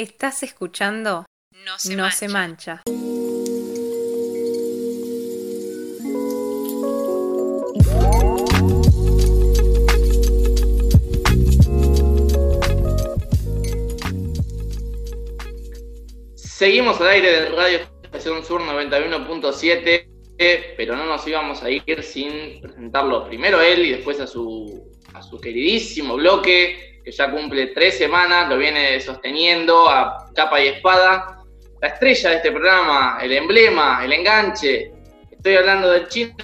Estás escuchando No se No mancha. se mancha. Seguimos al aire de Radio Estación Sur 91.7, eh, pero no nos íbamos a ir sin presentarlo primero él y después a su, a su queridísimo bloque, que ya cumple tres semanas, lo viene sosteniendo a capa y espada. La estrella de este programa, el emblema, el enganche. Estoy hablando del Chino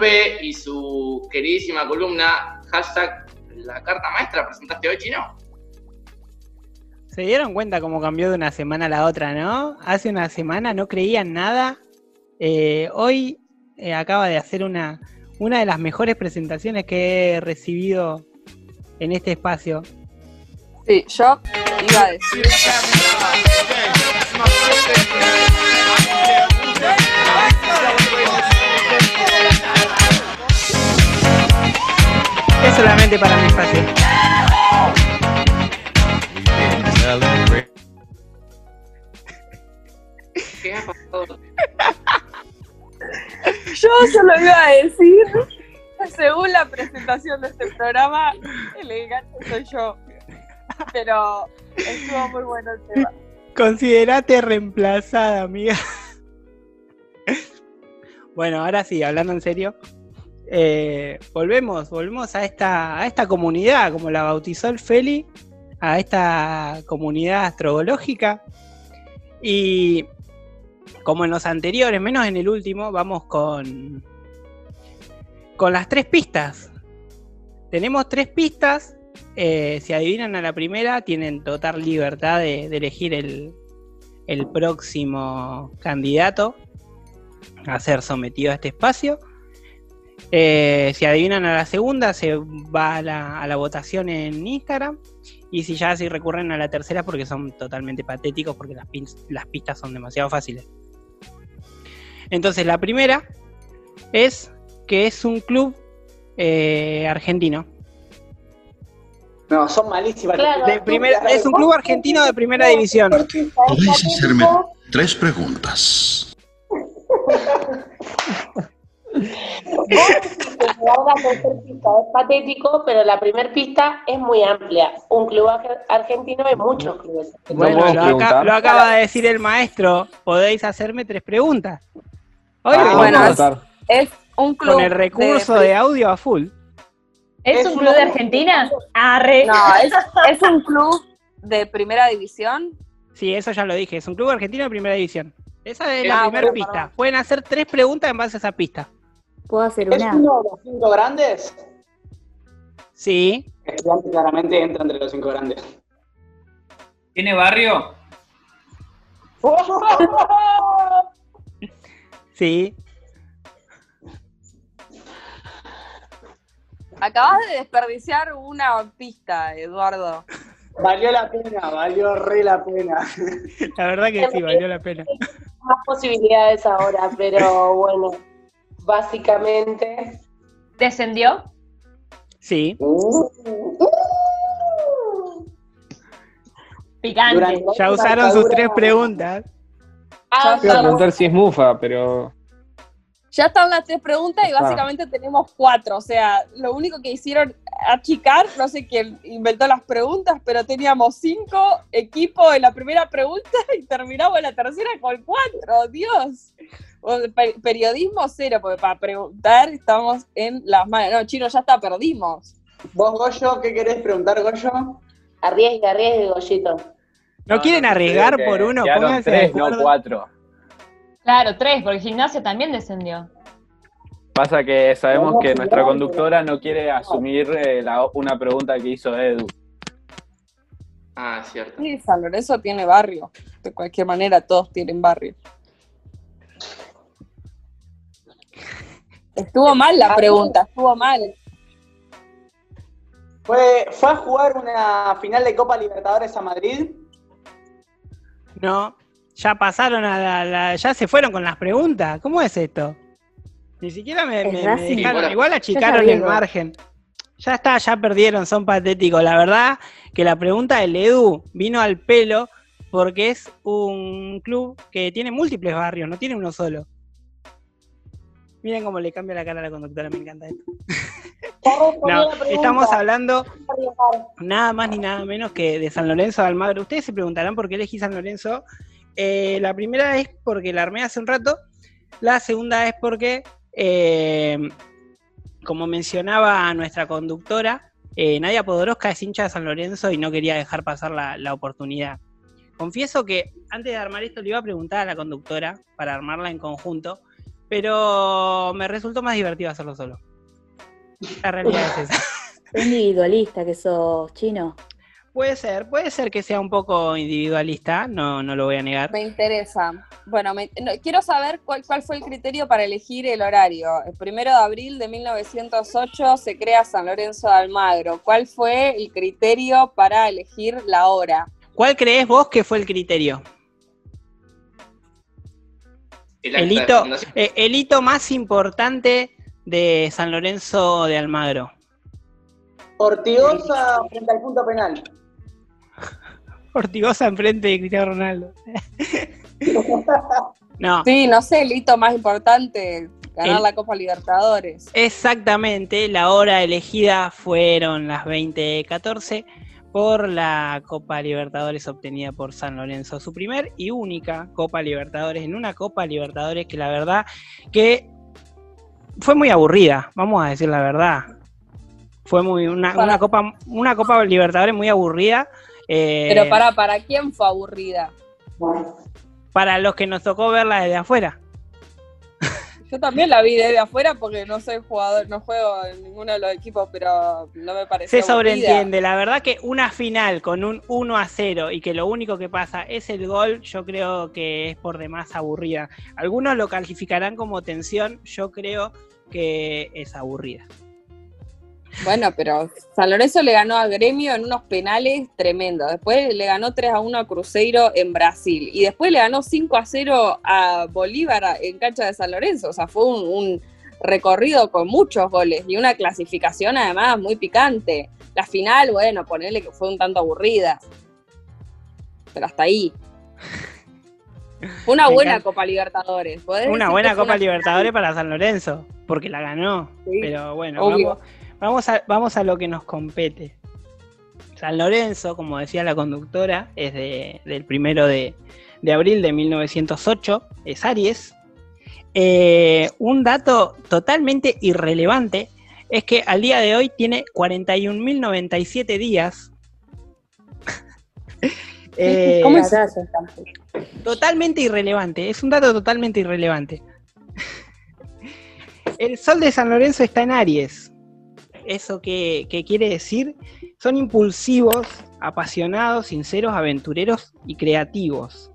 P y su queridísima columna, hashtag la carta maestra, presentaste hoy, Chino. Se dieron cuenta cómo cambió de una semana a la otra, ¿no? Hace una semana no creían nada. Eh, hoy eh, acaba de hacer una, una de las mejores presentaciones que he recibido en este espacio. Sí, yo iba a decir. Es solamente para mi espacio. ¿Qué ha pasado? Yo solo iba a decir, según la presentación de este programa, el enganche soy yo. Pero estuvo muy bueno el tema. Considerate reemplazada, amiga. Bueno, ahora sí, hablando en serio. eh, volvemos, volvemos a esta, a esta comunidad, como la bautizó el Feli, a esta comunidad astrológica. Y como en los anteriores, menos en el último, vamos con, con las tres pistas. Tenemos tres pistas. eh, si adivinan a la primera, tienen total libertad de, elegir el, el próximo candidato a ser sometido a este espacio. Eh, si adivinan a la segunda, se va a la, a la votación en Instagram. Y si ya si recurren a la tercera, porque son totalmente patéticos, porque las, las pistas son demasiado fáciles. Entonces, la primera es que es un club eh, argentino. No, son malísimas. Claro. De primera- es un club argentino de primera división. Podéis hacerme tres preguntas. Es patético, pero la primera pista es muy amplia. Un club ar- argentino hay muchos clubes. Bueno, lo, acaba de decir el maestro. Podéis hacerme tres preguntas. Hoy Ah, bueno. Es un club. con el recurso de, audio a full. ¿Es, Es un club de Argentina? Arre. No, es, es un club de primera división. Sí, eso ya lo dije. Es un club argentino de primera división. Esa es la Ah, primera bueno, pista. perdón. Pueden hacer tres preguntas en base a esa pista. ¿Puedo hacer ¿Es una? uno de los cinco grandes? Sí. Estudiante claramente entra entre los cinco grandes. ¿Tiene barrio? Sí. Acabas de desperdiciar una pista, Eduardo. Valió la pena, valió re la pena. La verdad que sí, valió la pena. Más posibilidades ahora, pero bueno, básicamente. ¿Descendió? Sí. Picante. Durante la Ya usaron sus tres preguntas. Ah, Ya Iba a preguntar si es mufa, pero Ya están las tres preguntas y Ah. básicamente tenemos cuatro. O sea, lo único que hicieron achicar, no sé quién inventó las preguntas, pero teníamos cinco equipos en la primera pregunta y terminamos en la tercera con cuatro. Dios. Periodismo cero, porque para preguntar estamos en las manos. No, chino, ya está, perdimos. ¿Vos, Goyo, qué querés preguntar, Goyo? arriesgue, arriesgue, Goyito. ¿No, quieren arriesgar por uno? Pónganse tres, no cuatro. Claro, tres, porque gimnasia también descendió. Pasa que sabemos que nuestra conductora no quiere asumir eh, la- una pregunta que hizo Edu. Ah, cierto. Sí, San Lorenzo tiene barrio. De cualquier manera, todos tienen barrio. Estuvo mal la pregunta, estuvo mal. ¿Fue, ¿Fue a jugar una final de Copa Libertadores a Madrid? No. Ya pasaron a la, la- Ya se fueron con las preguntas. ¿Cómo es esto? Ni siquiera me, Es me- me Racing. dejaron. Bueno, Igual achicaron el margen. Ya está, ya perdieron, son patéticos. La verdad que la pregunta del Edu vino al pelo porque es un club que tiene múltiples barrios, no tiene uno solo. Miren cómo le cambia la cara a la conductora, me encanta esto. No, estamos hablando nada más ni nada menos que de San Lorenzo de Almagro. Ustedes se preguntarán por qué elegí San Lorenzo. Eh, la primera es porque la armé hace un rato. La segunda es porque, eh, como mencionaba nuestra conductora, eh, Nadia Podoroska es hincha de San Lorenzo y no quería dejar pasar la, la oportunidad. Confieso que antes de armar esto le iba a preguntar a la conductora para armarla en conjunto, pero me resultó más divertido hacerlo solo. La realidad es esa. Qué individualista que sos, chino. Puede ser, puede ser que sea un poco individualista, no, no lo voy a negar. Me interesa. Bueno, me- no, quiero saber cuál, cuál fue el criterio para elegir el horario. El primero de abril de 1908 se crea San Lorenzo de Almagro. ¿Cuál fue el criterio para elegir la hora? ¿Cuál crees vos que fue el criterio? El hito, eh, el hito más importante de San Lorenzo de Almagro. Ortigosa frente al punto penal. Ortigosa enfrente de Cristiano Ronaldo. No, Sí, no sé, el hito más importante, ganar El- la Copa Libertadores. exactamente, la hora elegida fueron las 20.14 por la Copa Libertadores obtenida por San Lorenzo. Su primer y única Copa Libertadores, en una Copa Libertadores que la verdad que fue muy aburrida, vamos a decir la verdad. Fue muy una, una Copa una Copa Libertadores muy aburrida. Eh, Pero para, ¿para quién fue aburrida? para los que nos tocó verla desde afuera. Yo también la vi desde afuera porque no soy jugador, no juego en ninguno de los equipos, pero no me pareció Se aburrida. sobreentiende, la verdad que una final con un 1 a 0 y que lo único que pasa es el gol, yo creo que es por demás aburrida. Algunos lo calificarán como tensión, yo creo que es aburrida. Bueno, pero San Lorenzo le ganó a Gremio en unos penales tremendos. Después le ganó 3 a 1 a Cruzeiro en Brasil. Y después le ganó 5 a 0 a Bolívar en cancha de San Lorenzo. O sea, fue un, un recorrido con muchos goles y una clasificación además muy picante. La final, bueno, ponerle que fue un tanto aburrida. Pero hasta ahí. Fue una buena. Copa Libertadores. ¿podés Una buena Copa Libertadores para San Lorenzo, porque la ganó. Sí, Pero bueno, obvio. vamos, vamos, a, vamos a lo que nos compete. San Lorenzo, como decía la conductora, es de- del primero de, de abril de 1908, es Aries. Eh, un dato totalmente irrelevante es que al día de hoy tiene 41.097 días. Eh, ¿Cómo es? Batalla. Totalmente irrelevante, es un dato totalmente irrelevante. El sol de San Lorenzo está en Aries. ¿Eso qué, qué quiere decir? Son impulsivos, apasionados, sinceros, aventureros y creativos.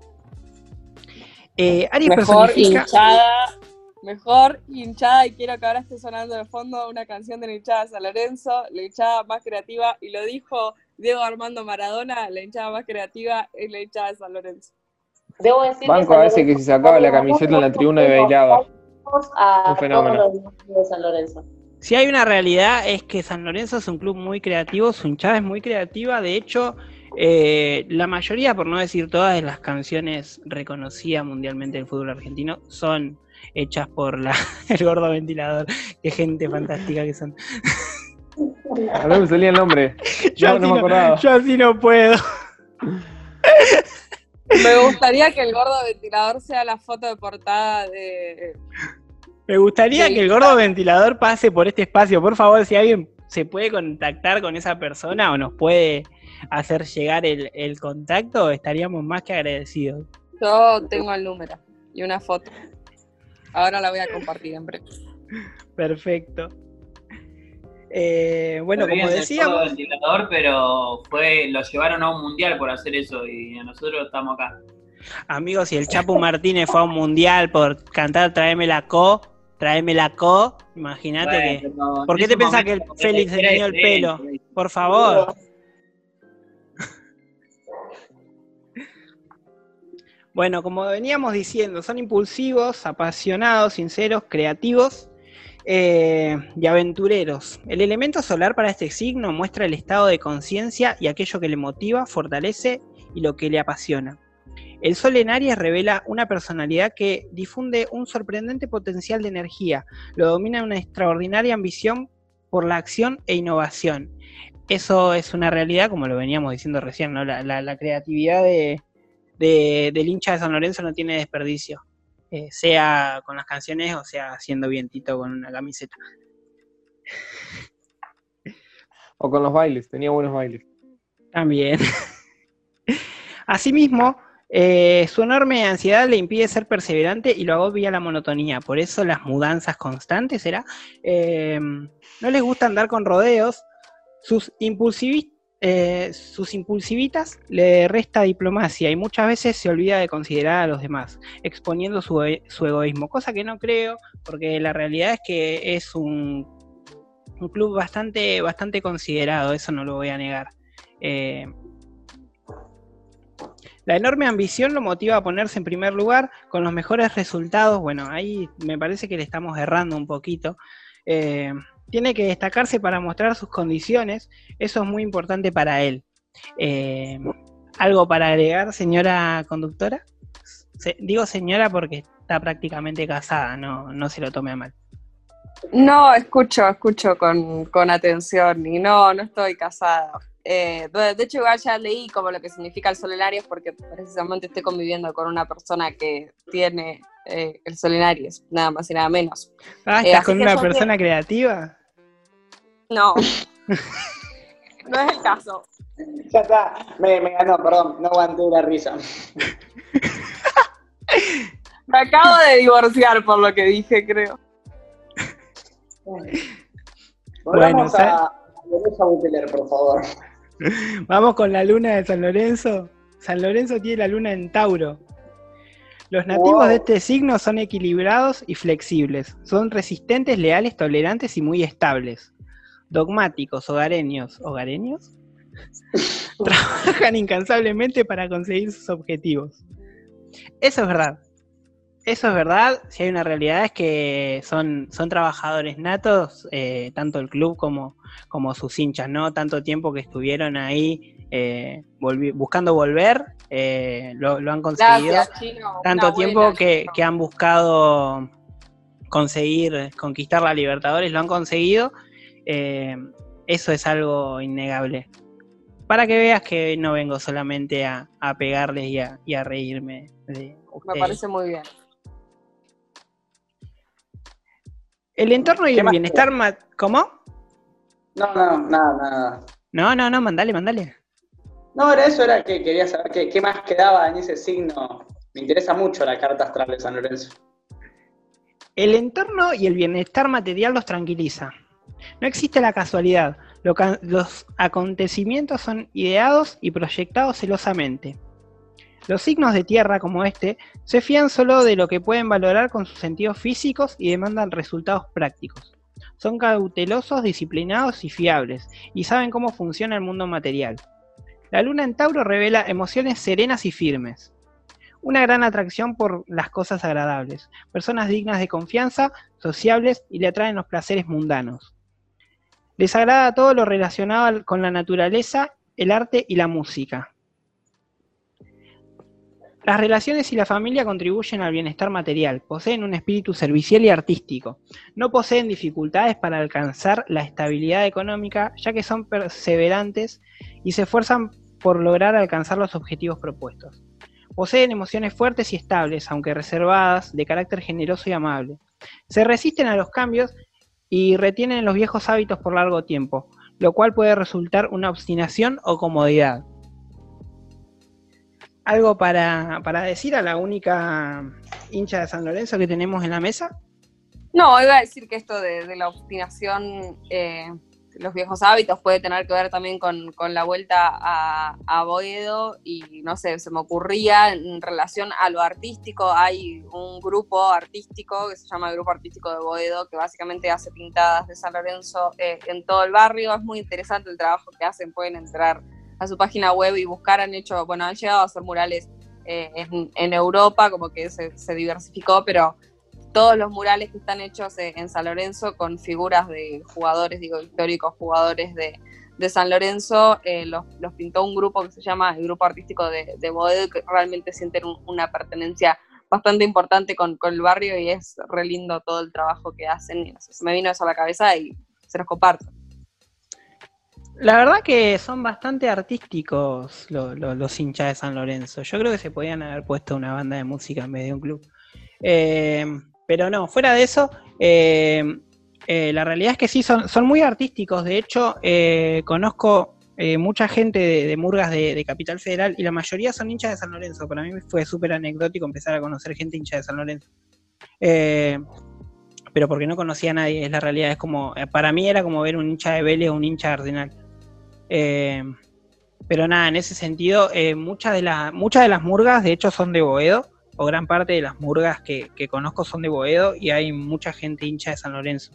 Eh, Aries Mejor personifica... hinchada, mejor hinchada, y quiero que ahora esté sonando de fondo una canción de la hinchada de San Lorenzo, la hinchada más creativa, y lo dijo Diego Armando Maradona, la hinchada más creativa es la hinchada de San Lorenzo. Debo decir Banco a veces que se sacaba la camiseta en la tribuna de bailaba. A Un fenómeno. todos los directivos de San Lorenzo. Si hay una realidad es que San Lorenzo es un club muy creativo, su hinchada es muy creativa, de hecho, eh, la mayoría, por no decir todas, de las canciones reconocidas mundialmente del fútbol argentino son hechas por la, el gordo ventilador. Qué gente fantástica que son. A mí me salía el nombre. Yo, No, así, no me no, acordaba. yo así no puedo. Me gustaría que el gordo ventilador sea la foto de portada de... Me gustaría Sí. que el gordo ventilador pase por este espacio. Por favor, si alguien se puede contactar con esa persona o nos puede hacer llegar el, el contacto, estaríamos más que agradecidos. Yo tengo el número y una foto. Ahora la voy a compartir en breve. Perfecto. Eh, bueno, como decíamos, gordo ventilador, pero fue, lo llevaron a un mundial por hacer eso y nosotros estamos acá. amigos, si el Chapu Martínez fue a un mundial por cantar Tráeme la co, Tráeme la co, imagínate Bueno, que. ¿Por qué te pensás que el Félix se teñió el pelo? Por favor. Bueno, como veníamos diciendo, son impulsivos, apasionados, sinceros, creativos eh, y aventureros. El elemento solar para este signo muestra el estado de conciencia y aquello que le motiva, fortalece y lo que le apasiona. El Sol en Aries revela una personalidad que difunde un sorprendente potencial de energía, lo domina una extraordinaria ambición por la acción e innovación. Eso es una realidad, como lo veníamos diciendo recién, ¿no? la, la- la creatividad de, de- del hincha de San Lorenzo no tiene desperdicio, eh, sea con las canciones o sea haciendo vientito con una camiseta. O con los bailes, tenía buenos bailes. También. Asimismo, eh, su enorme ansiedad le impide ser perseverante y lo agobia la monotonía. Por eso las mudanzas constantes, ¿será? Eh, no les gusta andar con rodeos. Sus, impulsivi- eh, sus impulsivitas le resta diplomacia y muchas veces se olvida de considerar a los demás, exponiendo su, e- su egoísmo. Cosa que no creo, porque la realidad es que es un, un club bastante, bastante considerado, eso no lo voy a negar. La enorme ambición lo motiva a ponerse en primer lugar con los mejores resultados. Bueno, ahí me parece que le estamos errando un poquito. Eh, tiene que destacarse para mostrar sus condiciones. Eso es muy importante para él. Eh, ¿Algo para agregar, señora conductora? Digo señora porque está prácticamente casada, no, no se lo tome a mal. No, escucho, escucho con, con atención y no, no estoy casada. Eh, de hecho, igual ya leí como lo que significa el sol en Aries porque precisamente estoy conviviendo con una persona que tiene eh, el sol en Aries, nada más y nada menos. Ah, Eh, ¿estás así con una persona creativa? No, no es el caso. Ya está, me, me ganó, perdón, no aguanté la risa. Me acabo de divorciar por lo que dije, creo. Volvamos Bueno, a, a Lorenzo Buteler, por favor. Vamos con la luna de San Lorenzo. San Lorenzo tiene la luna en Tauro. Los nativos Wow. de este signo son equilibrados y flexibles. Son resistentes, leales, tolerantes y muy estables. Dogmáticos, hogareños. ¿Hogareños? Trabajan incansablemente para conseguir sus objetivos. Eso es verdad. Eso es verdad. Si hay una realidad es que son, son trabajadores natos, eh, tanto el club como, como sus hinchas, ¿no? Tanto tiempo que estuvieron ahí eh, volvi- buscando volver, eh, lo, lo han conseguido. Gracias, Chino. Tanto tiempo que, que han buscado conseguir, conquistar la Libertadores, lo han conseguido. Eso es algo innegable. Para que veas que no vengo solamente a, a pegarles y a, y a reírme de Me parece muy bien. El entorno y ¿Qué el más bienestar... ma- ¿Cómo? No, no, nada, nada. No, no, no, mandale, mandale. No, era eso, era que quería saber qué, qué más quedaba en ese signo. Me interesa mucho la carta astral de San Lorenzo. El entorno y el bienestar material los tranquiliza. No existe la casualidad. Lo ca- los acontecimientos son ideados y proyectados celosamente. Los signos de tierra como este se fían solo de lo que pueden valorar con sus sentidos físicos y demandan resultados prácticos. Son cautelosos, disciplinados y fiables, y saben cómo funciona el mundo material. La luna en Tauro revela emociones serenas y firmes. Una gran atracción por las cosas agradables, personas dignas de confianza, sociables y le atraen los placeres mundanos. Les agrada todo lo relacionado con la naturaleza, el arte y la música. Las relaciones y la familia contribuyen al bienestar material, poseen un espíritu servicial y artístico. No poseen dificultades para alcanzar la estabilidad económica, ya que son perseverantes y se esfuerzan por lograr alcanzar los objetivos propuestos. Poseen emociones fuertes y estables, aunque reservadas, de carácter generoso y amable. Se resisten a los cambios y retienen los viejos hábitos por largo tiempo, lo cual puede resultar una obstinación o comodidad. ¿Algo para, para decir a la única hincha de San Lorenzo que tenemos en la mesa? No, iba a decir que esto de, la obstinación, eh, los viejos hábitos, puede tener que ver también con, con la vuelta a, a Boedo y no sé, se me ocurría en relación a lo artístico, hay un grupo artístico que se llama el Grupo Artístico de Boedo, que básicamente hace pintadas de San Lorenzo eh, en todo el barrio, es muy interesante el trabajo que hacen, pueden entrar a su página web y buscar, han hecho, bueno, han llegado a hacer murales eh, en, Europa, como que se, se diversificó, pero todos los murales que están hechos eh, en San Lorenzo con figuras de jugadores, digo, históricos jugadores de, de San Lorenzo eh, los, los pintó un grupo que se llama el Grupo Artístico de, de Boedo, que realmente sienten un- una pertenencia bastante importante con, con el barrio y es re lindo todo el trabajo que hacen. y se me vino eso a la cabeza y se los comparto. La verdad que son bastante artísticos lo- lo- los hinchas de San Lorenzo. Yo creo que se podían haber puesto una banda de música en vez de un club. Eh, pero no, fuera de eso, eh, eh, la realidad es que sí, son, son muy artísticos. De hecho, eh, conozco mucha gente de, Murgas de, Capital Federal y la mayoría son hinchas de San Lorenzo. Para mí fue súper anecdótico empezar a conocer gente hincha de San Lorenzo. Pero porque no conocía a nadie, es la realidad. Es como, para mí era como ver un hincha de Vélez o un hincha de Arsenal. Eh, pero nada, en ese sentido, eh, muchas, de las muchas de las murgas, de hecho, son de Boedo, o gran parte de las murgas que, que conozco son de Boedo, y hay mucha gente hincha de San Lorenzo.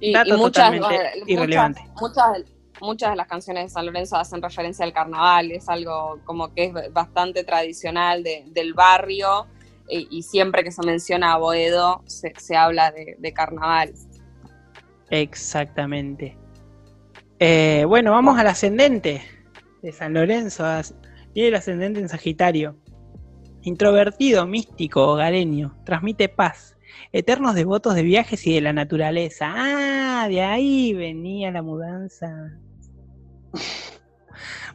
Y, Dato y muchas, totalmente irrelevante. Muchas, muchas, muchas de las canciones de San Lorenzo hacen referencia al carnaval, es algo como que es bastante tradicional de- del barrio y, y siempre que se menciona a Boedo se, se habla de, de carnaval. Exactamente. Eh, bueno, vamos al ascendente de San Lorenzo. Tiene el ascendente en Sagitario. Introvertido, místico, hogareño. Transmite paz. Eternos devotos de viajes y de la naturaleza. Ah, de ahí venía la mudanza.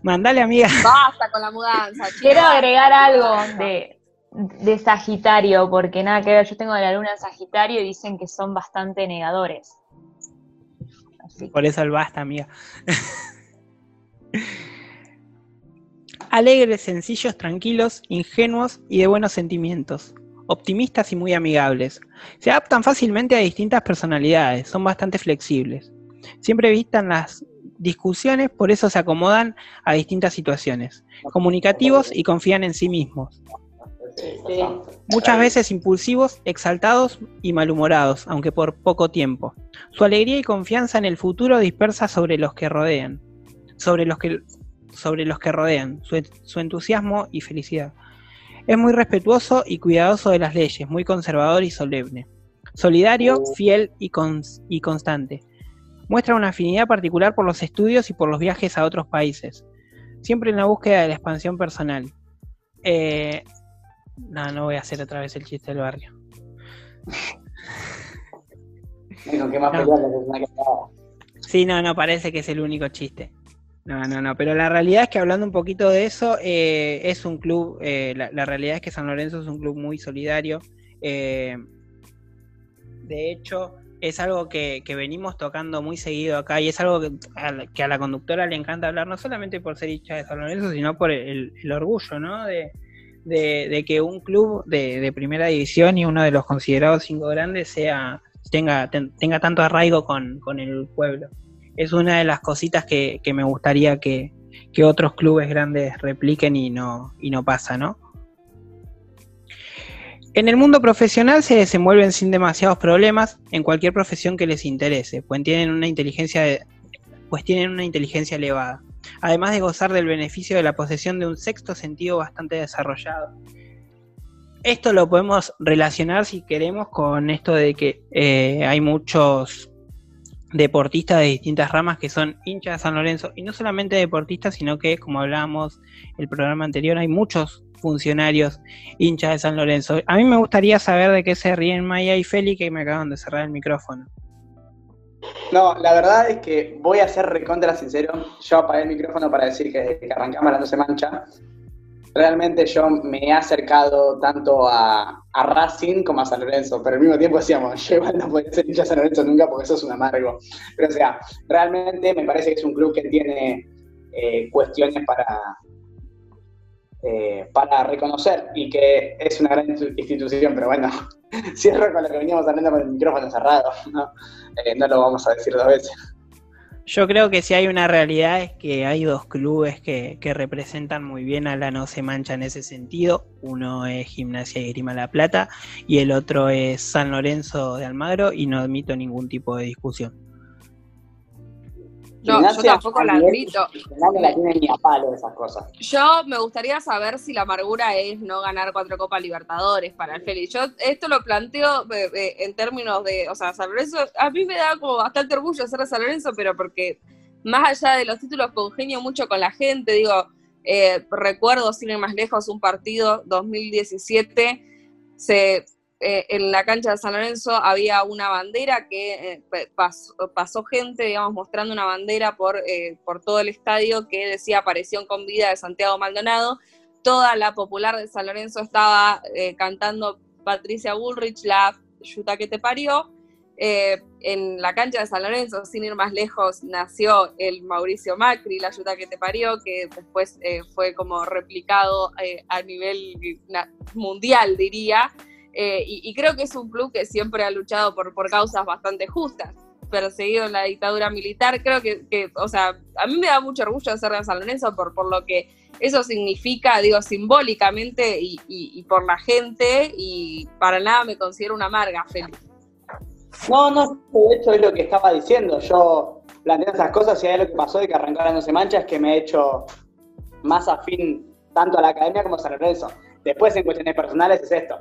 Mandale, amiga. Basta con la mudanza, Quiero agregar algo de, de Sagitario, porque nada que ver, yo tengo la luna en Sagitario y dicen que son bastante negadores. Por eso el basta, amiga. Alegres, sencillos, tranquilos, ingenuos y de buenos sentimientos. Optimistas y muy amigables. Se adaptan fácilmente a distintas personalidades, son bastante flexibles. Siempre evitan las discusiones, por eso se acomodan a distintas situaciones. Comunicativos y confían en sí mismos. Muchas veces impulsivos, exaltados y malhumorados, aunque por poco tiempo. Su alegría y confianza en el futuro dispersa sobre los que rodean, sobre los que, sobre los que rodean, su, su entusiasmo y felicidad. Es muy respetuoso y cuidadoso de las leyes, muy conservador y solemne. Solidario, fiel y, cons- y constante. Muestra una afinidad particular por los estudios y por los viajes a otros países. Siempre en la búsqueda de la expansión personal. Eh, no, no voy a hacer otra vez el chiste del barrio. Qué más No. Sí, no, no, parece que es el único chiste. No, no, no, pero la realidad es que hablando un poquito de eso, eh, es un club, eh, la, la realidad es que San Lorenzo es un club muy solidario. eh, de hecho, es algo que, que venimos tocando muy seguido acá y es algo que a, la, que a la conductora le encanta hablar, no solamente por ser hincha de San Lorenzo, sino por el, el orgullo, ¿no? De, de- que un club de, de primera división y uno de los considerados cinco grandes sea tenga, ten- tenga tanto arraigo con, con el pueblo. Es una de las cositas que, que me gustaría que, que otros clubes grandes repliquen y no, y no pasa, ¿no? En el mundo profesional se desenvuelven sin demasiados problemas en cualquier profesión que les interese, pues tienen una inteligencia pues tienen una inteligencia elevada, además de gozar del beneficio de la posesión de un sexto sentido bastante desarrollado. Esto lo podemos relacionar, si queremos, con esto de que eh, hay muchos deportistas de distintas ramas que son hinchas de San Lorenzo, y no solamente deportistas, sino que, como hablábamos el programa anterior, hay muchos funcionarios hinchas de San Lorenzo. A mí me gustaría saber de qué se ríen Maya y Feli, que me acaban de cerrar el micrófono. No, la verdad es que voy a ser recontra sincero. Yo apagué el micrófono para decir que, que arrancamos la no se mancha. Realmente yo me he acercado tanto a, Racing como a San Lorenzo, pero al mismo tiempo decíamos, yo igual no puedo ser hincha San Lorenzo nunca porque eso es un amargo. Pero o sea, realmente me parece que es un club que tiene eh, cuestiones para, eh, para reconocer y que es una gran institu- institución, pero bueno, cierro con lo que veníamos hablando con el micrófono cerrado, ¿no? Eh, no lo vamos a decir dos veces. Yo creo que si hay una realidad es que hay dos clubes que, que representan muy bien a la No Se Mancha en ese sentido. Uno es Gimnasia y Grima La Plata y el otro es San Lorenzo de Almagro y no admito ningún tipo de discusión. No, yo tampoco la admito. No la tiene ni a palo esas cosas. Yo me gustaría saber si la amargura es no ganar cuatro Copas Libertadores para el Félix. Yo esto lo planteo eh, eh, en términos de, o sea, San Lorenzo, a mí me da como bastante orgullo ser de San Lorenzo, pero porque más allá de los títulos, congenio mucho con la gente. Digo, eh, recuerdo, sin ir más lejos, un partido 2017, se, eh, en la cancha de San Lorenzo había una bandera que eh, pasó, gente, digamos, mostrando una bandera por, eh, por todo el estadio que decía aparición con vida de Santiago Maldonado. Toda la popular de San Lorenzo estaba cantando Patricia Bullrich, la yuta que te parió. En la cancha de San Lorenzo, sin ir más lejos, nació el Mauricio Macri, la ayuda que te parió, que después fue como replicado a nivel mundial, diría. Eh, y, creo que es un club que siempre ha luchado por, por causas bastante justas, perseguido en la dictadura militar. Creo que, que, o sea, a mí me da mucho orgullo ser de San Lorenzo por, por lo que eso significa, digo, simbólicamente y, y- por la gente, y para nada me considero una amarga, Félix. No, no, de hecho es lo que estaba diciendo. Yo planteé esas cosas y ahí lo que pasó de que arrancara No se mancha es que me he hecho más afín tanto a la academia como a San Lorenzo. Después, en cuestiones personales, es esto.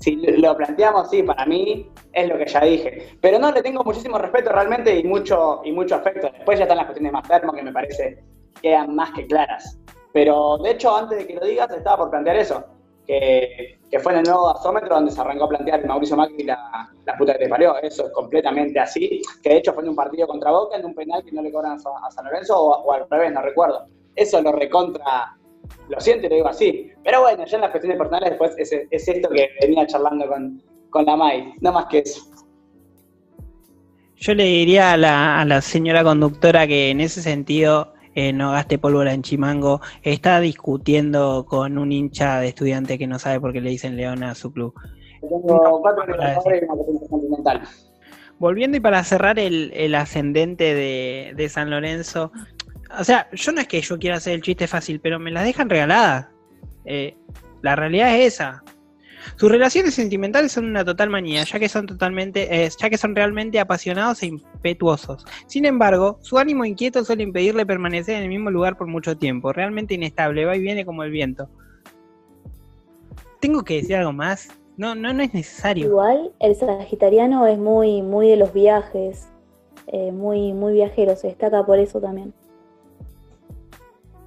Si lo planteamos, sí, para mí es lo que ya dije. Pero no, le tengo muchísimo respeto realmente y mucho, y mucho afecto. Después ya están las cuestiones más termo que me parece quedan más que claras. Pero de hecho, antes de que lo digas, estaba por plantear eso. Que, que fue en el nuevo gasómetro donde se arrancó a plantear Mauricio Macri la, la puta que te parió. Eso es completamente así. Que de hecho fue en un partido contra Boca, en un penal que no le cobran a San Lorenzo o, o al revés, no recuerdo. Eso lo recontra. Lo siento y lo digo así. Pero bueno, ya en las cuestiones personales después es, es esto que venía charlando con, con la Mai. No más que eso. Yo le diría a la, a la señora conductora que en ese sentido eh, no gaste pólvora en Chimango. Está discutiendo con un hincha de estudiante que no sabe por qué le dicen León a su club. Tengo cuatro. Volviendo y para cerrar el, el ascendente de, de San Lorenzo, o sea, yo no es que yo quiera hacer el chiste fácil, pero me las dejan regaladas. Eh, la realidad es esa. Sus relaciones sentimentales son una total manía, ya que son totalmente, eh, ya que son realmente apasionados e impetuosos. Sin embargo, su ánimo inquieto suele impedirle permanecer en el mismo lugar por mucho tiempo, realmente inestable, va y viene como el viento. ¿Tengo que decir algo más? No, no, no es necesario. Igual el sagitariano es muy, muy de los viajes, eh, muy, muy viajero, se destaca por eso también.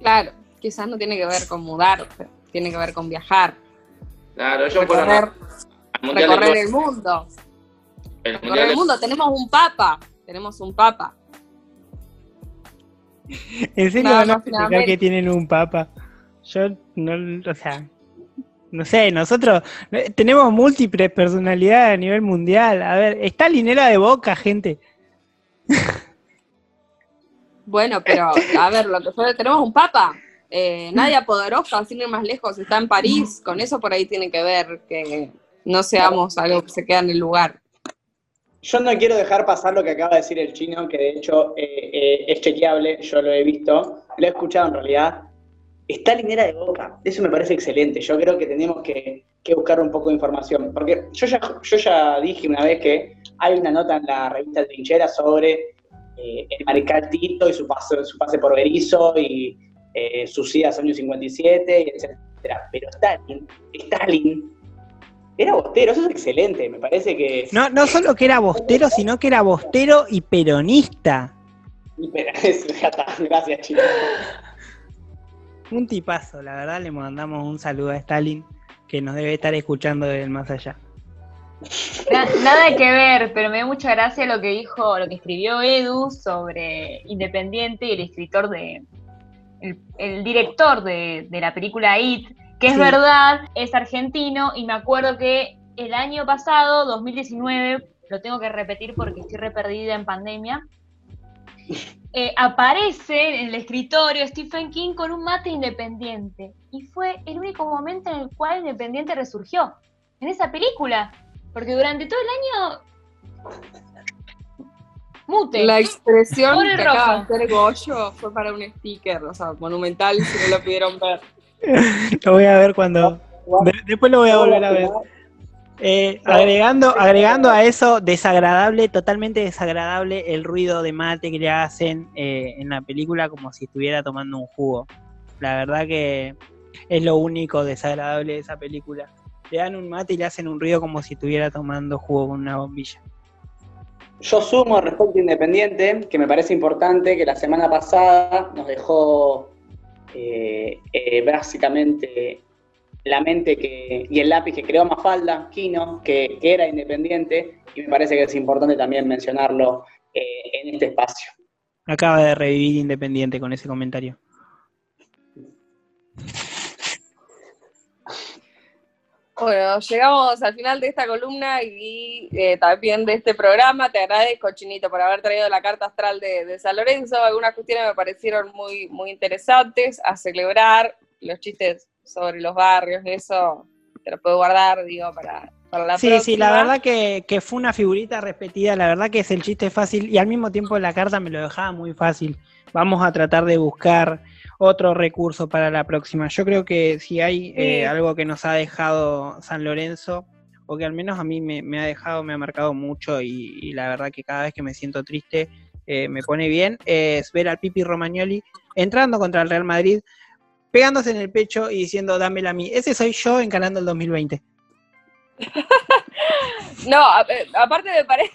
Claro, quizás no tiene que ver con mudar, tiene que ver con viajar, Claro, ellos fueron recorrer, de recorrer el mundo. El Recorrer Mundial el de- mundo, tenemos un papa, tenemos un papa. ¿En serio No, van a no, Sudamérica. que tienen un papa? Yo no, o sea, no sé, nosotros eh, tenemos múltiples personalidades a nivel mundial. A ver, está Linera de Boca, gente. Bueno, pero a ver, lo que fue, tenemos un papa. Eh, Nadia Poderosa, sin ir más lejos, está en París. Con eso por ahí tiene que ver que no seamos algo que se queda en el lugar. Yo no quiero dejar pasar lo que acaba de decir el chino, que de hecho eh, eh, es chequeable, yo lo he visto, lo he escuchado en realidad. Está linera de boca, eso me parece excelente. Yo creo que tenemos que, que buscar un poco de información, porque yo ya, yo ya dije una vez que hay una nota en la revista Trinchera sobre eh, el mariscal Tito y su, paso, su pase por Berizo y eh, sus idas año 57, y etcétera. Pero Stalin, Stalin era bostero, eso es excelente, me parece que... No, no solo que era bostero, sino que era bostero y peronista. Y gracias chicos. Un tipazo, la verdad le mandamos un saludo a Stalin, que nos debe estar escuchando desde el más allá. Na- nada que ver, pero me dio mucha gracia lo que dijo, lo que escribió Edu sobre Independiente y el escritor de. el, el director de, de la película It, que es Sí. verdad, es argentino, y me acuerdo que el año pasado, 2019, lo tengo que repetir porque estoy re perdida en pandemia. eh, aparece en el escritorio Stephen King con un mate independiente. Y fue el único momento en el cual Independiente resurgió. En esa película. Porque durante todo el año. Mute. La expresión Pobre que acaba rojo. de hacer Goyo fue para un sticker, o sea, monumental, si no lo pudieron ver. Lo voy a ver cuando. de- después lo voy a volver a ver. Eh, agregando, agregando a eso, desagradable, totalmente desagradable el ruido de mate que le hacen eh, en la película como si estuviera tomando un jugo. La verdad que es lo único desagradable de esa película. Le dan un mate y le hacen un ruido como si estuviera tomando jugo con una bombilla. Yo sumo respecto a Independiente, que me parece importante, que la semana pasada nos dejó eh, eh, básicamente la mente que, y el lápiz que creó Mafalda, Kino, que, que era independiente, y me parece que es importante también mencionarlo eh, en este espacio. Acaba de revivir Independiente con ese comentario. Bueno, llegamos al final de esta columna y eh, también de este programa. Te agradezco, Chinito, por haber traído la carta astral de, de San Lorenzo. Algunas cuestiones me parecieron muy, muy interesantes a celebrar. Los chistes sobre los barrios, eso te lo puedo guardar, digo, para, para la Sí, próxima. sí, la verdad que, que fue una figurita repetida, la verdad que es el chiste fácil y al mismo tiempo la carta me lo dejaba muy fácil. Vamos a tratar de buscar otro recurso para la próxima. Yo creo que si hay eh, Sí. algo que nos ha dejado San Lorenzo, o que al menos a mí me, me ha dejado, me ha marcado mucho y, y la verdad que cada vez que me siento triste eh, me pone bien, es ver al Pipi Romagnoli entrando contra el Real Madrid, pegándose en el pecho y diciendo dámela a mí. Ese soy yo encarando el 2020. No, eh, aparte me parece,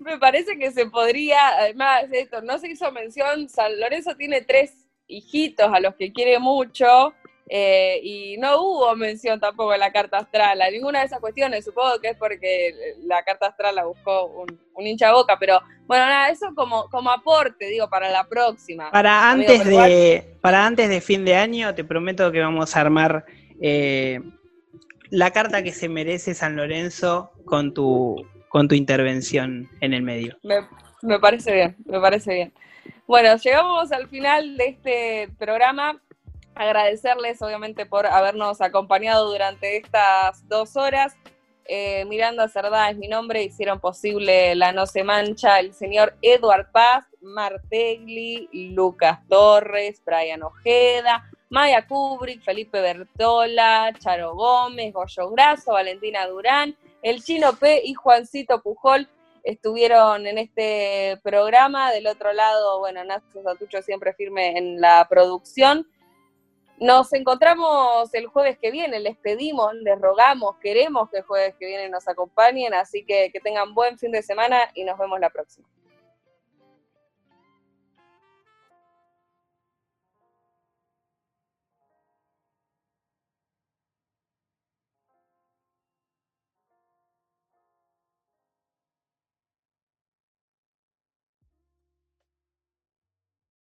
me parece que se podría, además, esto, no se hizo mención, San Lorenzo tiene tres hijitos a los que quiere mucho, eh, y no hubo mención tampoco en la carta astral, a ninguna de esas cuestiones, supongo que es porque la carta astral la buscó un, un hincha boca, pero bueno, nada, eso como, como aporte, digo, para la próxima. Para Amigo, antes, igual- de, para antes de fin de año, te prometo que vamos a armar eh, la carta que se merece San Lorenzo con tu, con tu intervención en el medio. Me, parece bien, me parece bien. Bueno, llegamos al final de este programa. Agradecerles, obviamente, por habernos acompañado durante estas dos horas. Eh, Miranda Cerdá es mi nombre, hicieron posible La No Se Mancha el señor Eduard Paz, Martegli, Lucas Torres, Brian Ojeda, Maya Kubrick, Felipe Bertola, Charo Gómez, Goyo Grasso, Valentina Durán, el Chino P y Juancito Pujol estuvieron en este programa. Del otro lado, bueno, Nacho Satucho siempre firme en la producción. Nos encontramos el jueves que viene, les pedimos, les rogamos, queremos que el jueves que viene nos acompañen, así que tengan buen fin de semana y nos vemos la próxima.